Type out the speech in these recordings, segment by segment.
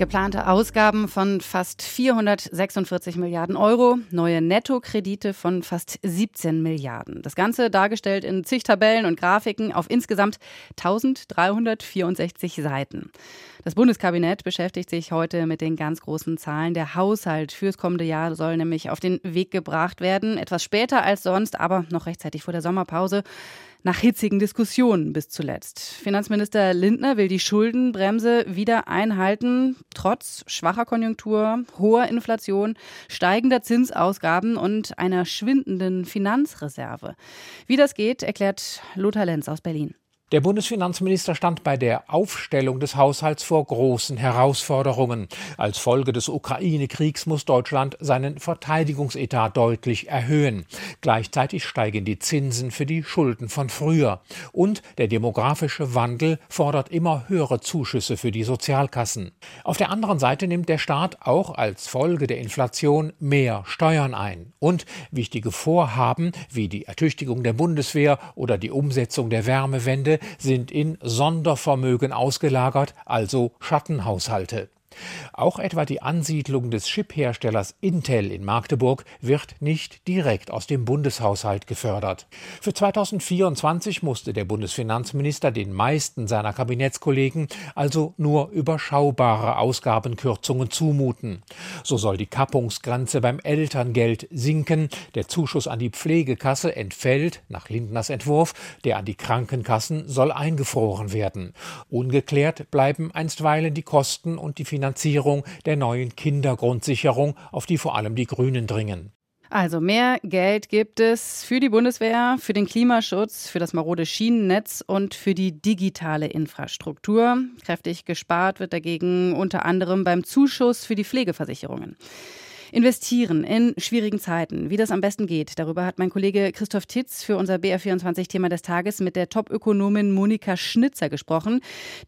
Geplante Ausgaben von fast 446 Milliarden Euro, neue Nettokredite von fast 17 Milliarden. Das Ganze dargestellt in zig Tabellen und Grafiken auf insgesamt 1364 Seiten. Das Bundeskabinett beschäftigt sich heute mit den ganz großen Zahlen. Der Haushalt fürs kommende Jahr soll nämlich auf den Weg gebracht werden. Etwas später als sonst, aber noch rechtzeitig vor der Sommerpause nach hitzigen Diskussionen bis zuletzt. Finanzminister Lindner will die Schuldenbremse wieder einhalten, trotz schwacher Konjunktur, hoher Inflation, steigender Zinsausgaben und einer schwindenden Finanzreserve. Wie das geht, erklärt Lothar Lenz aus Berlin. Der Bundesfinanzminister stand bei der Aufstellung des Haushalts vor großen Herausforderungen. Als Folge des Ukraine-Kriegs muss Deutschland seinen Verteidigungsetat deutlich erhöhen. Gleichzeitig steigen die Zinsen für die Schulden von früher. Und der demografische Wandel fordert immer höhere Zuschüsse für die Sozialkassen. Auf der anderen Seite nimmt der Staat auch als Folge der Inflation mehr Steuern ein. Und wichtige Vorhaben wie die Ertüchtigung der Bundeswehr oder die Umsetzung der Wärmewende sind in Sondervermögen ausgelagert, also Schattenhaushalte. Auch etwa die Ansiedlung des Chipherstellers Intel in Magdeburg wird nicht direkt aus dem Bundeshaushalt gefördert. Für 2024 musste der Bundesfinanzminister den meisten seiner Kabinettskollegen also nur überschaubare Ausgabenkürzungen zumuten. So soll die Kappungsgrenze beim Elterngeld sinken, der Zuschuss an die Pflegekasse entfällt nach Lindners Entwurf, der an die Krankenkassen soll eingefroren werden. Ungeklärt bleiben einstweilen die Kosten und die Finanzierung Finanzierung der neuen Kindergrundsicherung, auf die vor allem die Grünen dringen. Also mehr Geld gibt es für die Bundeswehr, für den Klimaschutz, für das marode Schienennetz und für die digitale Infrastruktur. Kräftig gespart wird dagegen unter anderem beim Zuschuss für die Pflegeversicherungen. Investieren in schwierigen Zeiten, wie das am besten geht. Darüber hat mein Kollege Christoph Titz für unser BR24-Thema des Tages mit der Top-Ökonomin Monika Schnitzer gesprochen.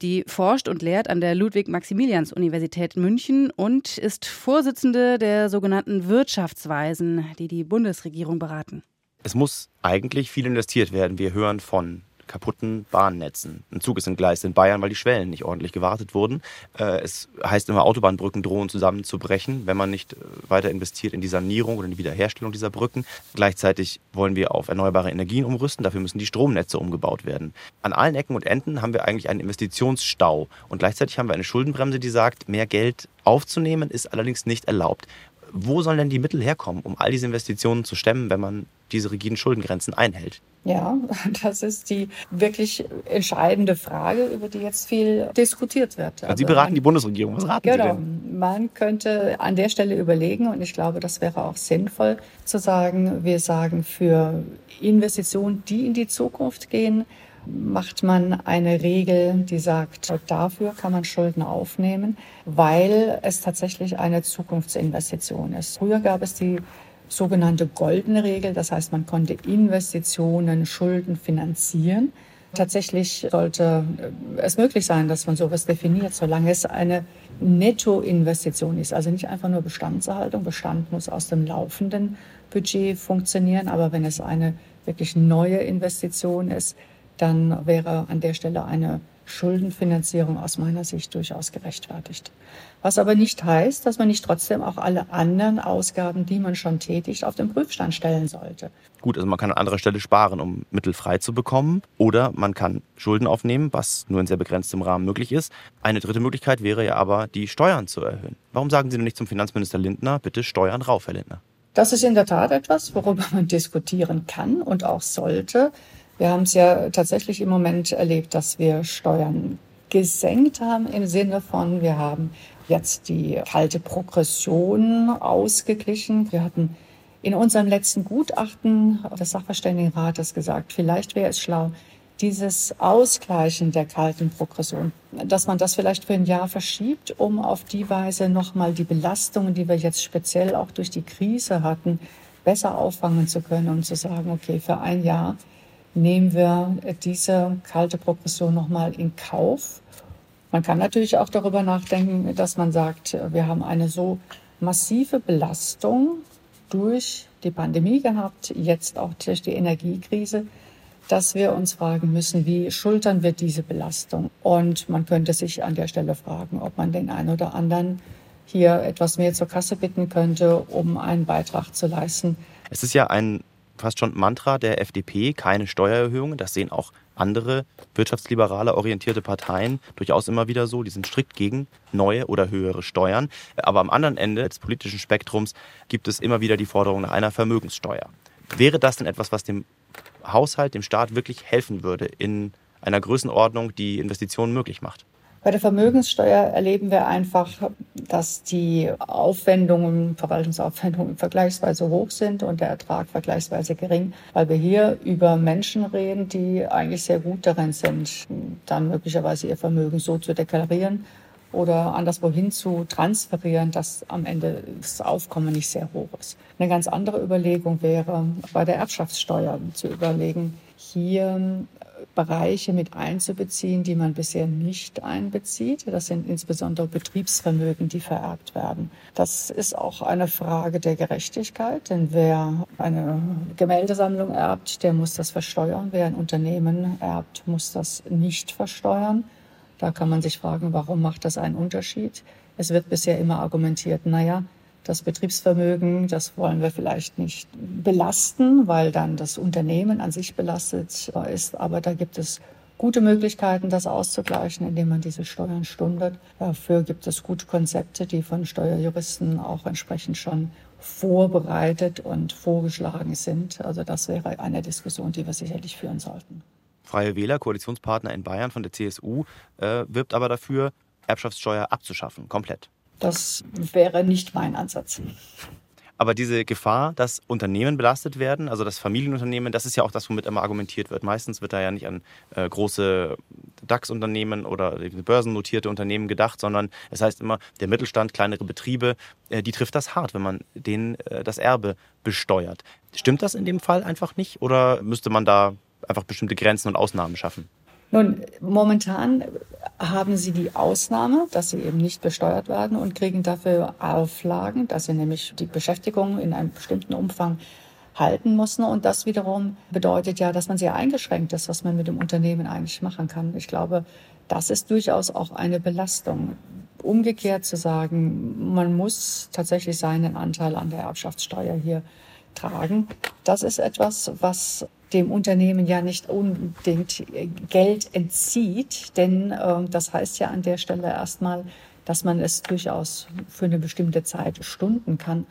Die forscht und lehrt an der Ludwig-Maximilians-Universität München und ist Vorsitzende der sogenannten Wirtschaftsweisen, die die Bundesregierung beraten. Es muss eigentlich viel investiert werden. Wir hören von kaputten Bahnnetzen. Ein Zug ist entgleist in Bayern, weil die Schwellen nicht ordentlich gewartet wurden. Äh, es heißt immer, Autobahnbrücken drohen zusammenzubrechen, wenn man nicht äh, weiter investiert in die Sanierung oder in die Wiederherstellung dieser Brücken. Gleichzeitig wollen wir auf erneuerbare Energien umrüsten. Dafür müssen die Stromnetze umgebaut werden. An allen Ecken und Enden haben wir eigentlich einen Investitionsstau. Und gleichzeitig haben wir eine Schuldenbremse, die sagt, mehr Geld aufzunehmen ist allerdings nicht erlaubt. Wo sollen denn die Mittel herkommen, um all diese Investitionen zu stemmen, wenn man diese rigiden Schuldengrenzen einhält? Ja, das ist die wirklich entscheidende Frage, über die jetzt viel diskutiert wird. Also Sie beraten man, die Bundesregierung. Was raten genau, Sie denn? Man könnte an der Stelle überlegen, und ich glaube, das wäre auch sinnvoll, zu sagen, wir sagen für Investitionen, die in die Zukunft gehen, macht man eine Regel, die sagt, dafür kann man Schulden aufnehmen, weil es tatsächlich eine Zukunftsinvestition ist. Früher gab es die sogenannte goldene Regel, das heißt, man konnte Investitionen, Schulden finanzieren. Tatsächlich sollte es möglich sein, dass man sowas definiert, solange es eine Nettoinvestition ist, also nicht einfach nur Bestandserhaltung. Bestand muss aus dem laufenden Budget funktionieren, aber wenn es eine wirklich neue Investition ist, dann wäre an der Stelle eine Schuldenfinanzierung aus meiner Sicht durchaus gerechtfertigt. Was aber nicht heißt, dass man nicht trotzdem auch alle anderen Ausgaben, die man schon tätigt, auf den Prüfstand stellen sollte. Gut, also man kann an anderer Stelle sparen, um Mittel frei zu bekommen. Oder man kann Schulden aufnehmen, was nur in sehr begrenztem Rahmen möglich ist. Eine dritte Möglichkeit wäre ja aber, die Steuern zu erhöhen. Warum sagen Sie denn nicht zum Finanzminister Lindner, bitte Steuern rauf, Herr Lindner? Das ist in der Tat etwas, worüber man diskutieren kann und auch sollte. Wir haben es ja tatsächlich im Moment erlebt, dass wir Steuern gesenkt haben im Sinne von, wir haben jetzt die kalte Progression ausgeglichen. Wir hatten in unserem letzten Gutachten des Sachverständigenrates gesagt, vielleicht wäre es schlau, dieses Ausgleichen der kalten Progression, dass man das vielleicht für ein Jahr verschiebt, um auf die Weise nochmal die Belastungen, die wir jetzt speziell auch durch die Krise hatten, besser auffangen zu können und zu sagen, okay, für ein Jahr nehmen wir diese kalte Progression nochmal in Kauf. Man kann natürlich auch darüber nachdenken, dass man sagt, wir haben eine so massive Belastung durch die Pandemie gehabt, jetzt auch durch die Energiekrise, dass wir uns fragen müssen, wie schultern wir diese Belastung? Und man könnte sich an der Stelle fragen, ob man den einen oder anderen hier etwas mehr zur Kasse bitten könnte, um einen Beitrag zu leisten. Es ist ja ein fast schon Mantra der FDP, keine Steuererhöhungen. Das sehen auch andere wirtschaftsliberale orientierte Parteien durchaus immer wieder so. Die sind strikt gegen neue oder höhere Steuern. Aber am anderen Ende des politischen Spektrums gibt es immer wieder die Forderung nach einer Vermögenssteuer. Wäre das denn etwas, was dem Haushalt, dem Staat wirklich helfen würde in einer Größenordnung, die Investitionen möglich macht? Bei der Vermögenssteuer erleben wir einfach, dass die Aufwendungen, Verwaltungsaufwendungen vergleichsweise hoch sind und der Ertrag vergleichsweise gering, weil wir hier über Menschen reden, die eigentlich sehr gut darin sind, dann möglicherweise ihr Vermögen so zu deklarieren oder anderswohin zu transferieren, dass am Ende das Aufkommen nicht sehr hoch ist. Eine ganz andere Überlegung wäre, bei der Erbschaftssteuer zu überlegen, hier Bereiche mit einzubeziehen, die man bisher nicht einbezieht. Das sind insbesondere Betriebsvermögen, die vererbt werden. Das ist auch eine Frage der Gerechtigkeit, denn wer eine Gemäldesammlung erbt, der muss das versteuern. Wer ein Unternehmen erbt, muss das nicht versteuern. Da kann man sich fragen, warum macht das einen Unterschied? Es wird bisher immer argumentiert, naja, das Betriebsvermögen, das wollen wir vielleicht nicht belasten, weil dann das Unternehmen an sich belastet ist. Aber da gibt es gute Möglichkeiten, das auszugleichen, indem man diese Steuern stundet. Dafür gibt es gute Konzepte, die von Steuerjuristen auch entsprechend schon vorbereitet und vorgeschlagen sind. Also das wäre eine Diskussion, die wir sicherlich führen sollten. Freie Wähler, Koalitionspartner in Bayern von der CSU, äh, wirbt aber dafür, Erbschaftssteuer abzuschaffen, komplett. Das wäre nicht mein Ansatz. Aber diese Gefahr, dass Unternehmen belastet werden, also das Familienunternehmen, das ist ja auch das, womit immer argumentiert wird. Meistens wird da ja nicht an äh, große DAX-Unternehmen oder börsennotierte Unternehmen gedacht, sondern es heißt immer, der Mittelstand, kleinere Betriebe, äh, die trifft das hart, wenn man denen äh, das Erbe besteuert. Stimmt das in dem Fall einfach nicht oder müsste man da einfach bestimmte Grenzen und Ausnahmen schaffen? Nun, momentan haben sie die Ausnahme, dass sie eben nicht besteuert werden und kriegen dafür Auflagen, dass sie nämlich die Beschäftigung in einem bestimmten Umfang halten müssen. Und das wiederum bedeutet ja, dass man sehr eingeschränkt ist, was man mit dem Unternehmen eigentlich machen kann. Ich glaube, das ist durchaus auch eine Belastung. Umgekehrt zu sagen, man muss tatsächlich seinen Anteil an der Erbschaftssteuer hier tragen, das ist etwas, was dem Unternehmen ja nicht unbedingt Geld entzieht, denn äh, das heißt ja an der Stelle erstmal, dass man es durchaus für eine bestimmte Zeit stunden kann.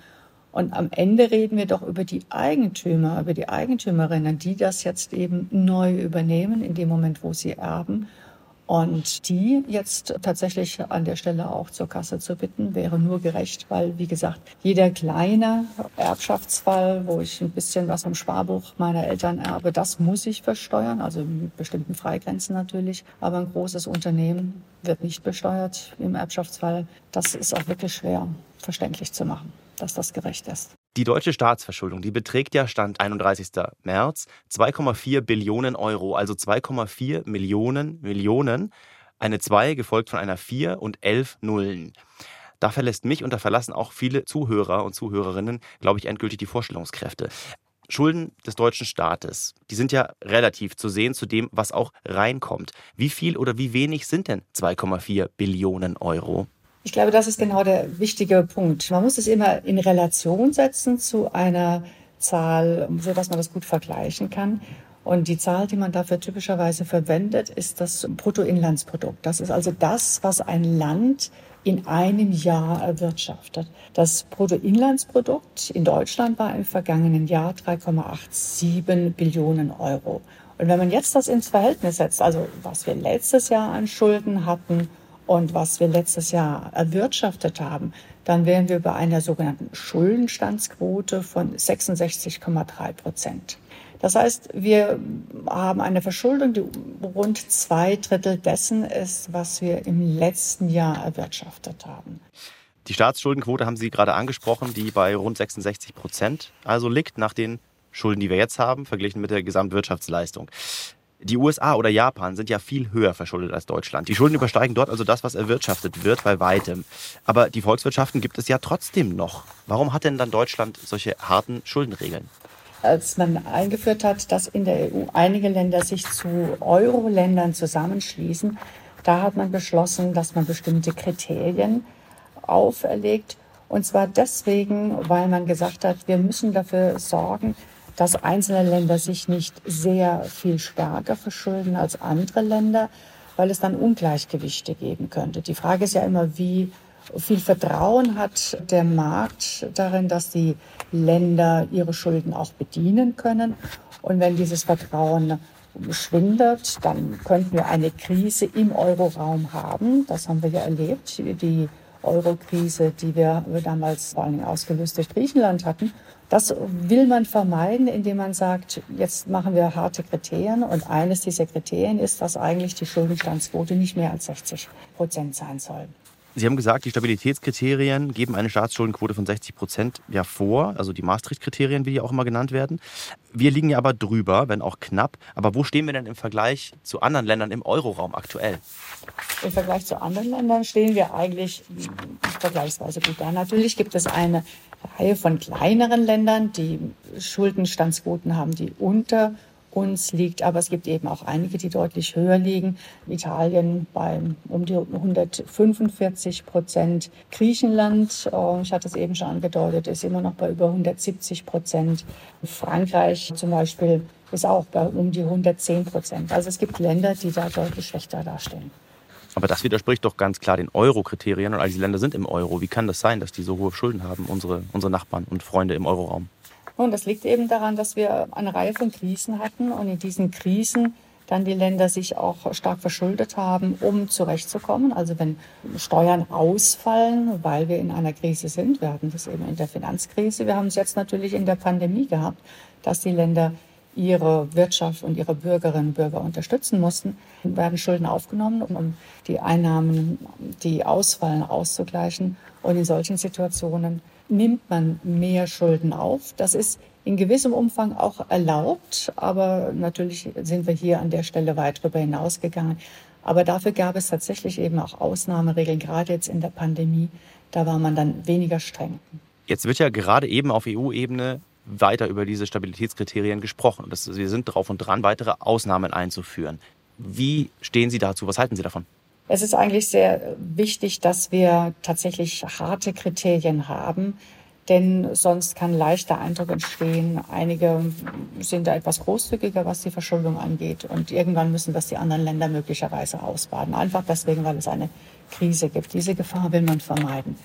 Und am Ende reden wir doch über die Eigentümer, über die Eigentümerinnen, die das jetzt eben neu übernehmen in dem Moment, wo sie erben und die jetzt tatsächlich an der Stelle auch zur Kasse zu bitten, wäre nur gerecht, weil, wie gesagt, jeder kleine Erbschaftsfall, wo ich ein bisschen was vom Sparbuch meiner Eltern erbe, das muss ich versteuern, also mit bestimmten Freigrenzen natürlich. Aber ein großes Unternehmen wird nicht besteuert im Erbschaftsfall. Das ist auch wirklich schwer verständlich zu machen, dass das gerecht ist. Die deutsche Staatsverschuldung, die beträgt ja Stand 31. März 2,4 Billionen Euro, also 2,4 Millionen Millionen. Eine 2 gefolgt von einer 4 und 11 Nullen. Da verlässt mich und da verlassen auch viele Zuhörer und Zuhörerinnen, glaube ich, endgültig die Vorstellungskräfte. Schulden des deutschen Staates, die sind ja relativ zu sehen zu dem, was auch reinkommt. Wie viel oder wie wenig sind denn 2,4 Billionen Euro? Ich glaube, das ist genau der wichtige Punkt. Man muss es immer in Relation setzen zu einer Zahl, so dass man das gut vergleichen kann. Und die Zahl, die man dafür typischerweise verwendet, ist das Bruttoinlandsprodukt. Das ist also das, was ein Land in einem Jahr erwirtschaftet. Das Bruttoinlandsprodukt in Deutschland war im vergangenen Jahr 3,87 Billionen Euro. Und wenn man jetzt das ins Verhältnis setzt, also was wir letztes Jahr an Schulden hatten und was wir letztes Jahr erwirtschaftet haben, dann wären wir bei einer sogenannten Schuldenstandsquote von 66,3 Prozent. Das heißt, wir haben eine Verschuldung, die rund zwei Drittel dessen ist, was wir im letzten Jahr erwirtschaftet haben. Die Staatsschuldenquote haben Sie gerade angesprochen, die bei rund 66 Prozent also liegt nach den Schulden, die wir jetzt haben, verglichen mit der Gesamtwirtschaftsleistung. Die USA oder Japan sind ja viel höher verschuldet als Deutschland. Die Schulden übersteigen dort also das, was erwirtschaftet wird, bei weitem. Aber die Volkswirtschaften gibt es ja trotzdem noch. Warum hat denn dann Deutschland solche harten Schuldenregeln? Als man eingeführt hat, dass in der EU einige Länder sich zu Euro-Ländern zusammenschließen, da hat man beschlossen, dass man bestimmte Kriterien auferlegt. Und zwar deswegen, weil man gesagt hat, wir müssen dafür sorgen, dass einzelne Länder sich nicht sehr viel stärker verschulden als andere Länder, weil es dann Ungleichgewichte geben könnte. Die Frage ist ja immer, wie viel Vertrauen hat der Markt darin, dass die Länder ihre Schulden auch bedienen können. Und wenn dieses Vertrauen schwindet, dann könnten wir eine Krise im Euroraum haben. Das haben wir ja erlebt, die Euro-Krise, die wir damals vor allem ausgelöst durch Griechenland hatten. Das will man vermeiden, indem man sagt, jetzt machen wir harte Kriterien. Und eines dieser Kriterien ist, dass eigentlich die Schuldenstandsquote nicht mehr als 60 Prozent sein soll. Sie haben gesagt, die Stabilitätskriterien geben eine Staatsschuldenquote von 60 Prozent ja vor, also die Maastricht-Kriterien, wie die auch immer genannt werden. Wir liegen ja aber drüber, wenn auch knapp. Aber wo stehen wir denn im Vergleich zu anderen Ländern im Euroraum aktuell? Im Vergleich zu anderen Ländern stehen wir eigentlich vergleichsweise gut da. Natürlich gibt es eine Reihe von kleineren Ländern, die Schuldenstandsquoten haben, die unter uns liegt. Aber es gibt eben auch einige, die deutlich höher liegen. Italien bei um die 145 Prozent. Griechenland, äh, ich hatte es eben schon angedeutet, ist immer noch bei über 170 Prozent. Frankreich zum Beispiel ist auch bei um die 110 Prozent. Also es gibt Länder, die da deutlich schlechter dastehen. Aber das widerspricht doch ganz klar den Euro-Kriterien und all diese Länder sind im Euro. Wie kann das sein, dass die so hohe Schulden haben, unsere, unsere Nachbarn und Freunde im Euroraum? Und das liegt eben daran, dass wir eine Reihe von Krisen hatten und in diesen Krisen dann die Länder sich auch stark verschuldet haben, um zurechtzukommen. Also wenn Steuern ausfallen, weil wir in einer Krise sind, wir hatten das eben in der Finanzkrise, wir haben es jetzt natürlich in der Pandemie gehabt, dass die Länder ihre Wirtschaft und ihre Bürgerinnen und Bürger unterstützen mussten, werden Schulden aufgenommen, um die Einnahmen, die ausfallen, auszugleichen. Und in solchen Situationen nimmt man mehr Schulden auf. Das ist in gewissem Umfang auch erlaubt, aber natürlich sind wir hier an der Stelle weit darüber hinausgegangen. Aber dafür gab es tatsächlich eben auch Ausnahmeregeln, gerade jetzt in der Pandemie. Da war man dann weniger streng. Jetzt wird ja gerade eben auf EU-Ebene weiter über diese Stabilitätskriterien gesprochen. Das, wir sind drauf und dran, weitere Ausnahmen einzuführen. Wie stehen Sie dazu? Was halten Sie davon? Es ist eigentlich sehr wichtig, dass wir tatsächlich harte Kriterien haben, denn sonst kann leicht der Eindruck entstehen, einige sind da etwas großzügiger, was die Verschuldung angeht und irgendwann müssen das die anderen Länder möglicherweise ausbaden. Einfach deswegen, weil es eine Krise gibt. Diese Gefahr will man vermeiden.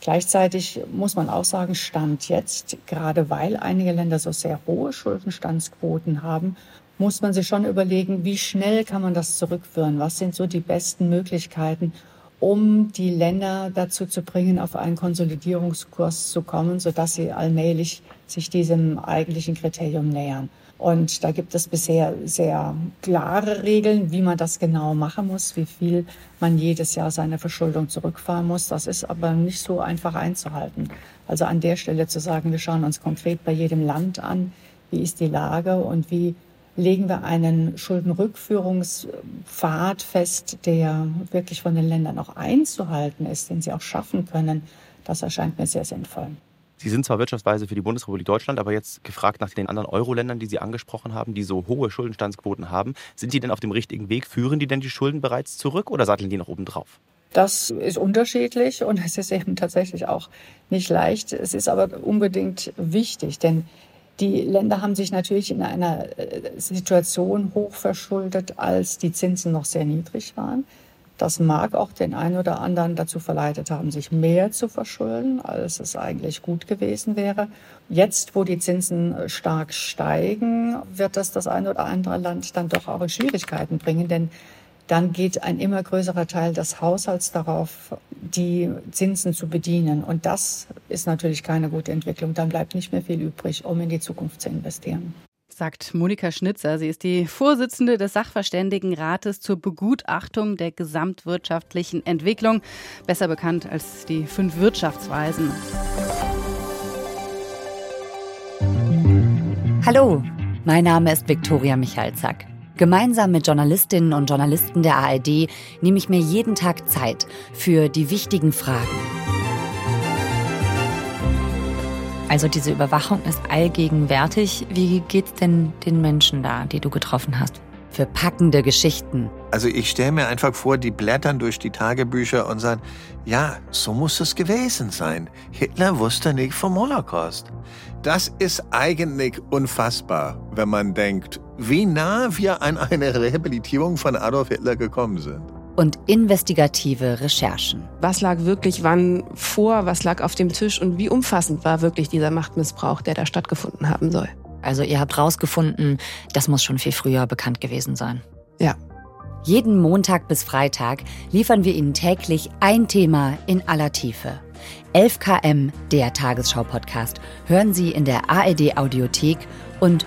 Gleichzeitig muss man auch sagen, Stand jetzt, gerade weil einige Länder so sehr hohe Schuldenstandsquoten haben muss man sich schon überlegen, wie schnell kann man das zurückführen? Was sind so die besten Möglichkeiten, um die Länder dazu zu bringen, auf einen Konsolidierungskurs zu kommen, sodass sie allmählich sich diesem eigentlichen Kriterium nähern? Und da gibt es bisher sehr klare Regeln, wie man das genau machen muss, wie viel man jedes Jahr seine Verschuldung zurückfahren muss. Das ist aber nicht so einfach einzuhalten. Also an der Stelle zu sagen, wir schauen uns konkret bei jedem Land an, wie ist die Lage und wie legen wir einen Schuldenrückführungspfad fest, der wirklich von den Ländern auch einzuhalten ist, den sie auch schaffen können. Das erscheint mir sehr sinnvoll. Sie sind zwar wirtschaftsweise für die Bundesrepublik Deutschland, aber jetzt gefragt nach den anderen Euro-Ländern, die Sie angesprochen haben, die so hohe Schuldenstandsquoten haben. Sind die denn auf dem richtigen Weg? Führen die denn die Schulden bereits zurück oder satteln die noch oben drauf? Das ist unterschiedlich und es ist eben tatsächlich auch nicht leicht. Es ist aber unbedingt wichtig, denn die Länder haben sich natürlich in einer äh, Situation hochverschuldet, als die Zinsen noch sehr niedrig waren. Das mag auch den einen oder anderen dazu verleitet haben, sich mehr zu verschulden, als es eigentlich gut gewesen wäre. Jetzt, wo die Zinsen stark steigen, wird das das eine oder andere Land dann doch auch in Schwierigkeiten bringen, denn dann geht ein immer größerer Teil des Haushalts darauf, die Zinsen zu bedienen. Und das ist natürlich keine gute Entwicklung. Dann bleibt nicht mehr viel übrig, um in die Zukunft zu investieren. Sagt Monika Schnitzer. Sie ist die Vorsitzende des Sachverständigenrates zur Begutachtung der gesamtwirtschaftlichen Entwicklung, besser bekannt als die fünf Wirtschaftsweisen. Hallo, mein Name ist Viktoria Michalzack. Gemeinsam mit Journalistinnen und Journalisten der ARD nehme ich mir jeden Tag Zeit für die wichtigen Fragen. Also diese Überwachung ist allgegenwärtig. Wie geht's denn den Menschen da, die du getroffen hast? Für packende Geschichten. Also ich stelle mir einfach vor, die blättern durch die Tagebücher und sagen, ja, so muss es gewesen sein. Hitler wusste nicht vom Holocaust. Das ist eigentlich unfassbar, wenn man denkt, wie nah wir an eine Rehabilitierung von Adolf Hitler gekommen sind und investigative Recherchen. Was lag wirklich wann vor, was lag auf dem Tisch und wie umfassend war wirklich dieser Machtmissbrauch, der da stattgefunden haben soll. Also ihr habt rausgefunden, das muss schon viel früher bekannt gewesen sein. Ja. Jeden Montag bis Freitag liefern wir Ihnen täglich ein Thema in aller Tiefe. 11 km, der Tagesschau-Podcast, hören Sie in der ARD Audiothek und